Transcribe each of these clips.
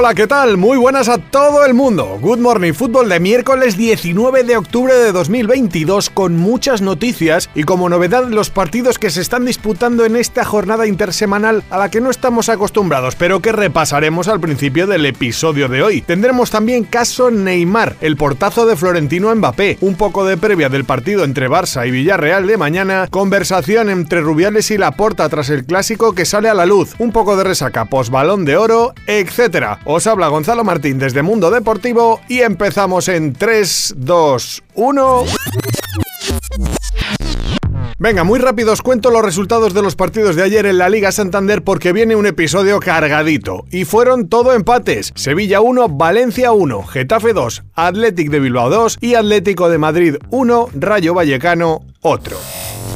Hola, ¿qué tal? Muy buenas a todo el mundo. Good Morning Fútbol de miércoles 19 de octubre de 2022 con muchas noticias y como novedad los partidos que se están disputando en esta jornada intersemanal a la que no estamos acostumbrados, pero que repasaremos al principio del episodio de hoy. Tendremos también caso Neymar, el portazo de Florentino Mbappé, un poco de previa del partido entre Barça y Villarreal de mañana, conversación entre Rubiales y Laporta tras el clásico que sale a la luz, un poco de resaca post balón de oro, etcétera. Os habla Gonzalo Martín desde Mundo Deportivo y empezamos en 3, 2, 1. Venga, muy rápido os cuento los resultados de los partidos de ayer en la Liga Santander porque viene un episodio cargadito. Y fueron todo empates. Sevilla 1, Valencia 1, Getafe 2, Athletic de Bilbao 2 y Atlético de Madrid 1, Rayo Vallecano otro.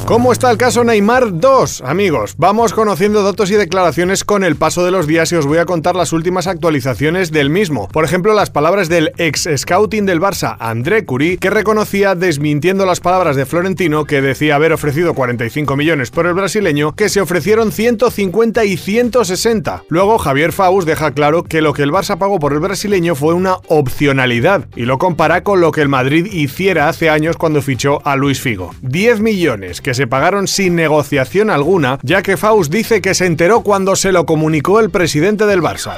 ¿Cómo está el caso Neymar 2? Amigos, vamos conociendo datos y declaraciones con el paso de los días y os voy a contar las últimas actualizaciones del mismo. Por ejemplo, las palabras del ex scouting del Barça, André Curie, que reconocía desmintiendo las palabras de Florentino que decía haber ofrecido 45 millones por el brasileño, que se ofrecieron 150 y 160. Luego Javier Faust deja claro que lo que el Barça pagó por el brasileño fue una opcionalidad y lo compara con lo que el Madrid hiciera hace años cuando fichó a Luis Figo. 10 millones que se pagaron sin negociación alguna, ya que Faust dice que se enteró cuando se lo comunicó el presidente del Barça.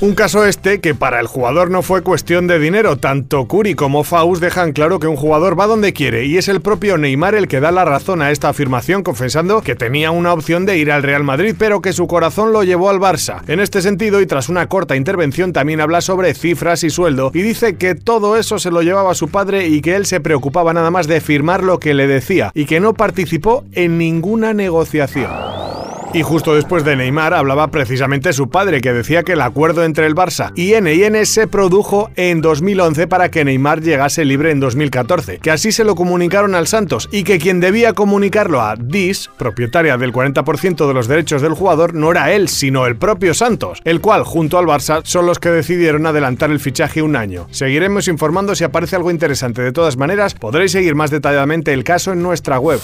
Un caso este que para el jugador no fue cuestión de dinero, tanto Curi como Faust dejan claro que un jugador va donde quiere y es el propio Neymar el que da la razón a esta afirmación confesando que tenía una opción de ir al Real Madrid pero que su corazón lo llevó al Barça. En este sentido y tras una corta intervención también habla sobre cifras y sueldo y dice que todo eso se lo llevaba su padre y que él se preocupaba nada más de firmar lo que le decía y que no participó en ninguna negociación. Y justo después de Neymar hablaba precisamente su padre, que decía que el acuerdo entre el Barça y NN se produjo en 2011 para que Neymar llegase libre en 2014, que así se lo comunicaron al Santos y que quien debía comunicarlo a DIS, propietaria del 40% de los derechos del jugador, no era él, sino el propio Santos, el cual junto al Barça son los que decidieron adelantar el fichaje un año. Seguiremos informando si aparece algo interesante. De todas maneras, podréis seguir más detalladamente el caso en nuestra web.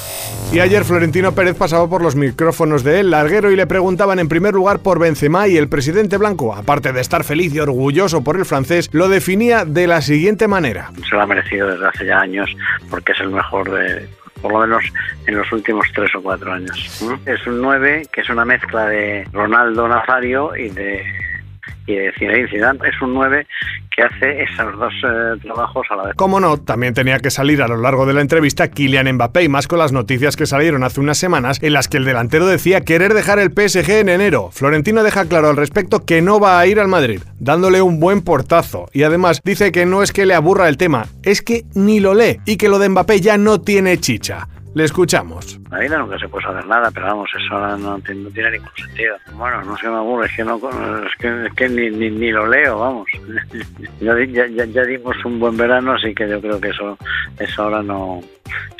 Y ayer Florentino Pérez pasaba por los micrófonos de él, y le preguntaban en primer lugar por Benzema y el presidente blanco, aparte de estar feliz y orgulloso por el francés, lo definía de la siguiente manera. Se lo ha merecido desde hace ya años porque es el mejor de, por lo menos en los últimos tres o cuatro años. Es un 9 que es una mezcla de Ronaldo Nazario y de y de Zinedine Zidane. Es un 9 hace esos dos eh, trabajos a la vez. Como no, también tenía que salir a lo largo de la entrevista Kylian Mbappé y más con las noticias que salieron hace unas semanas en las que el delantero decía querer dejar el PSG en enero. Florentino deja claro al respecto que no va a ir al Madrid, dándole un buen portazo y además dice que no es que le aburra el tema, es que ni lo lee y que lo de Mbappé ya no tiene chicha. Le escuchamos. La vida nunca se puede saber nada, pero vamos, eso no, no, tiene ningún sentido. Bueno, no se me aburre, es que, no, es que, es que ni, ni, ni, lo leo, vamos. ya, ya, ya, dimos un buen verano, así que yo creo que eso, eso ahora no,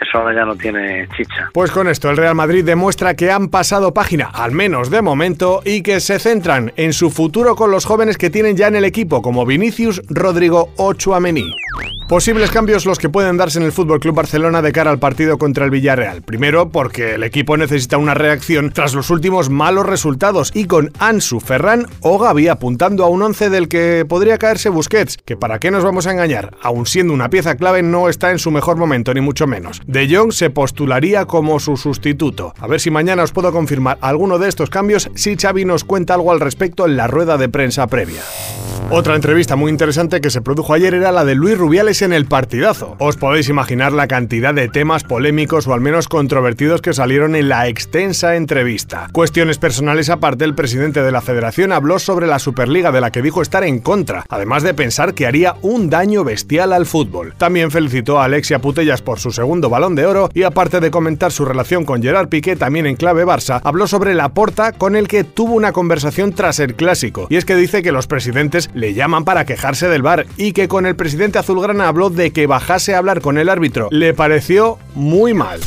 eso ahora ya no tiene chicha. Pues con esto el Real Madrid demuestra que han pasado página, al menos de momento, y que se centran en su futuro con los jóvenes que tienen ya en el equipo, como Vinicius, Rodrigo o Chuamení. Posibles cambios los que pueden darse en el Fútbol Club Barcelona de cara al partido contra el Villarreal. Primero, porque el equipo necesita una reacción tras los últimos malos resultados y con Ansu, Ferran o Gavi apuntando a un 11 del que podría caerse Busquets, que para qué nos vamos a engañar, aun siendo una pieza clave no está en su mejor momento ni mucho menos. De Jong se postularía como su sustituto. A ver si mañana os puedo confirmar alguno de estos cambios si Xavi nos cuenta algo al respecto en la rueda de prensa previa. Otra entrevista muy interesante que se produjo ayer era la de Luis Rubiales en el partidazo. Os podéis imaginar la cantidad de temas polémicos o al menos controvertidos que salieron en la extensa entrevista. Cuestiones personales aparte, el presidente de la federación habló sobre la Superliga de la que dijo estar en contra, además de pensar que haría un daño bestial al fútbol. También felicitó a Alexia Putellas por su segundo balón de oro y aparte de comentar su relación con Gerard Piqué también en clave Barça, habló sobre la porta con el que tuvo una conversación tras el clásico. Y es que dice que los presidentes le llaman para quejarse del bar y que con el presidente azulgrana habló de que bajase a hablar con el árbitro. Le pareció muy mal.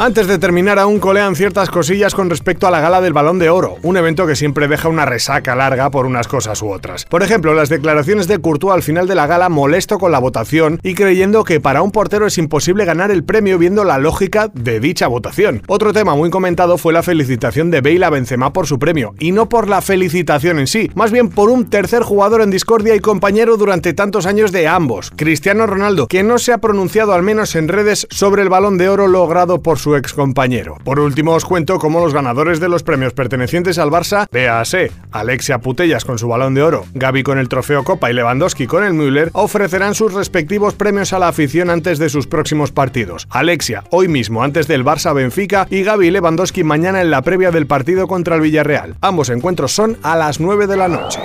Antes de terminar, aún colean ciertas cosillas con respecto a la gala del Balón de Oro, un evento que siempre deja una resaca larga por unas cosas u otras. Por ejemplo, las declaraciones de Courtois al final de la gala molesto con la votación y creyendo que para un portero es imposible ganar el premio viendo la lógica de dicha votación. Otro tema muy comentado fue la felicitación de Bale a Benzema por su premio, y no por la felicitación en sí, más bien por un tercer jugador en discordia y compañero durante tantos años de ambos, Cristiano Ronaldo, que no se ha pronunciado al menos en redes sobre el Balón de Oro logrado por su ex compañero. Por último, os cuento cómo los ganadores de los premios pertenecientes al Barça, véase, Alexia Putellas con su balón de oro, Gaby con el trofeo Copa y Lewandowski con el Müller, ofrecerán sus respectivos premios a la afición antes de sus próximos partidos. Alexia, hoy mismo antes del Barça Benfica y Gaby Lewandowski mañana en la previa del partido contra el Villarreal. Ambos encuentros son a las 9 de la noche.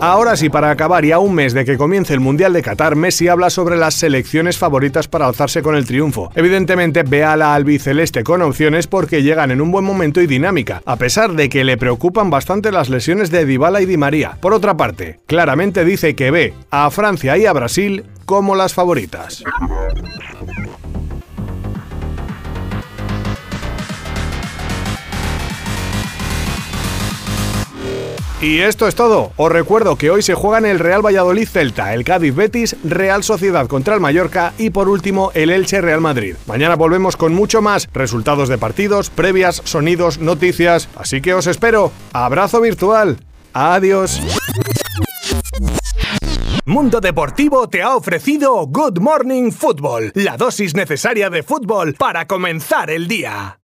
Ahora sí, para acabar y a un mes de que comience el Mundial de Qatar, Messi habla sobre las selecciones favoritas para alzarse con el triunfo. Evidentemente ve a la albiceleste con opciones porque llegan en un buen momento y dinámica, a pesar de que le preocupan bastante las lesiones de Dybala y Di María. Por otra parte, claramente dice que ve a Francia y a Brasil como las favoritas. Y esto es todo. Os recuerdo que hoy se juegan el Real Valladolid Celta, el Cádiz Betis, Real Sociedad contra el Mallorca y por último el Elche Real Madrid. Mañana volvemos con mucho más, resultados de partidos, previas, sonidos, noticias. Así que os espero. Abrazo virtual. Adiós. Mundo Deportivo te ha ofrecido Good Morning Football, la dosis necesaria de fútbol para comenzar el día.